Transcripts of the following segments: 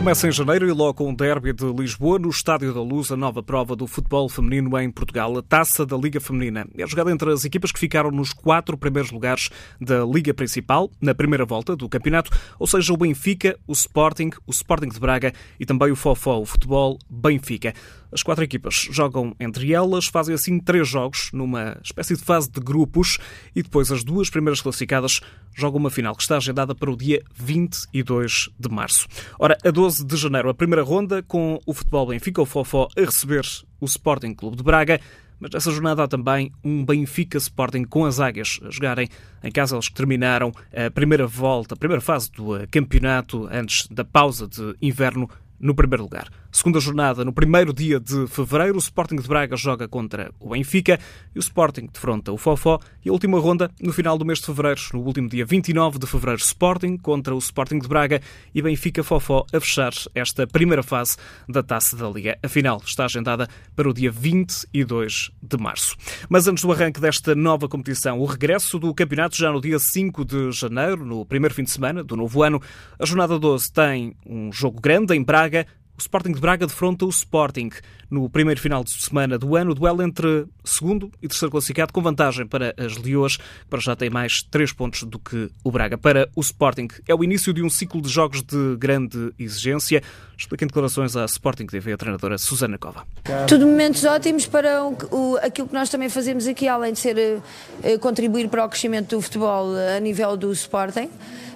começa em janeiro e logo o derby de Lisboa, no Estádio da Luz, a nova prova do futebol feminino em Portugal, a Taça da Liga Feminina. É jogada entre as equipas que ficaram nos quatro primeiros lugares da Liga Principal, na primeira volta do campeonato, ou seja, o Benfica, o Sporting, o Sporting de Braga e também o Fofó, o futebol Benfica. As quatro equipas jogam entre elas, fazem assim três jogos, numa espécie de fase de grupos, e depois as duas primeiras classificadas jogam uma final que está agendada para o dia 22 de março. Ora, a 12 de janeiro, a primeira ronda, com o futebol Benfica, o Fofó, a receber o Sporting Clube de Braga. Mas nessa jornada há também um Benfica Sporting com as águias a jogarem em casa eles que terminaram a primeira volta, a primeira fase do campeonato antes da pausa de inverno no primeiro lugar. Segunda jornada, no primeiro dia de fevereiro, o Sporting de Braga joga contra o Benfica e o Sporting defronta o Fofó. E a última ronda, no final do mês de fevereiro, no último dia 29 de fevereiro, Sporting contra o Sporting de Braga e Benfica Fofó a fechar esta primeira fase da Taça da Liga. A final está agendada para o dia 22 de março. Mas antes do arranque desta nova competição, o regresso do campeonato já no dia 5 de janeiro, no primeiro fim de semana do novo ano, a jornada 12 tem um jogo grande em Braga, o Sporting de Braga defronta o Sporting no primeiro final de semana do ano, duelo entre segundo e terceiro classificado, com vantagem para as Leões, que para já tem mais três pontos do que o Braga. Para o Sporting, é o início de um ciclo de jogos de grande exigência. Explica em declarações à Sporting TV a treinadora Susana Cova. Tudo momentos ótimos para o, o, aquilo que nós também fazemos aqui, além de ser uh, contribuir para o crescimento do futebol a nível do Sporting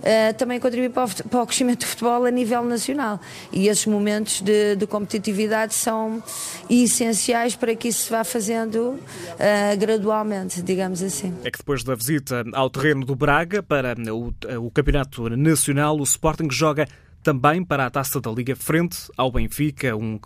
uh, também contribuir para o, para o, crescimento do futebol a nível nacional. E esses momentos de, de competitividade são essenciais para que isso se vá fazendo uh, gradualmente, digamos assim. É que depois da visita ao terreno do Braga para o, o Campeonato Nacional, o Sporting joga também para a Taça da Liga frente ao Benfica, um,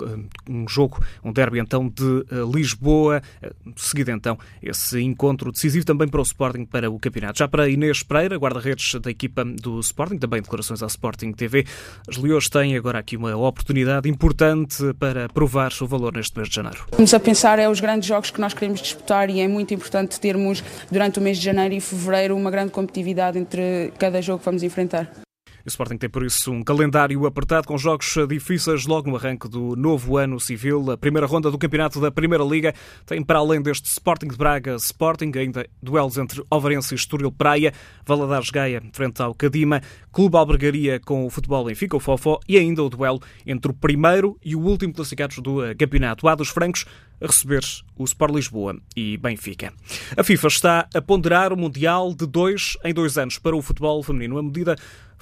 um jogo, um derby então de uh, Lisboa, uh, seguido então esse encontro decisivo também para o Sporting para o campeonato. Já para Inês Pereira, guarda-redes da equipa do Sporting, também declarações à Sporting TV, as Leões têm agora aqui uma oportunidade importante para provar o valor neste mês de janeiro. Vamos a pensar é os grandes jogos que nós queremos disputar e é muito importante termos durante o mês de janeiro e fevereiro uma grande competitividade entre cada jogo que vamos enfrentar. O Sporting tem por isso um calendário apertado com jogos difíceis logo no arranque do novo ano civil. A primeira ronda do campeonato da Primeira Liga tem para além deste Sporting de Braga Sporting ainda duelos entre Alvarense e Estoril Praia, Valadares Gaia frente ao Cadima, Clube Albergaria com o Futebol Benfica, o Fofó e ainda o duelo entre o primeiro e o último classificados do campeonato. A dos Francos a receber o Sport Lisboa e Benfica. A FIFA está a ponderar o Mundial de dois em dois anos para o futebol feminino. A medida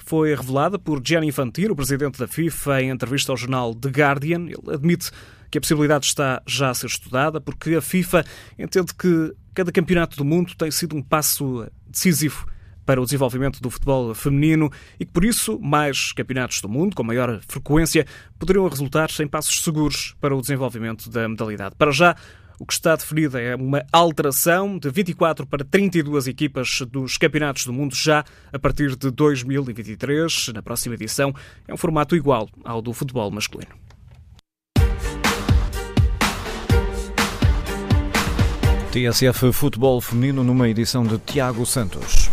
foi revelada por Gianni Infantino, o presidente da FIFA, em entrevista ao jornal The Guardian. Ele admite que a possibilidade está já a ser estudada, porque a FIFA entende que cada campeonato do mundo tem sido um passo decisivo para o desenvolvimento do futebol feminino e que, por isso, mais campeonatos do mundo, com maior frequência, poderiam resultar em passos seguros para o desenvolvimento da modalidade. Para já, o que está definido é uma alteração de 24 para 32 equipas dos campeonatos do mundo já a partir de 2023. Na próxima edição é um formato igual ao do futebol masculino. TSF Futebol Feminino numa edição de Tiago Santos.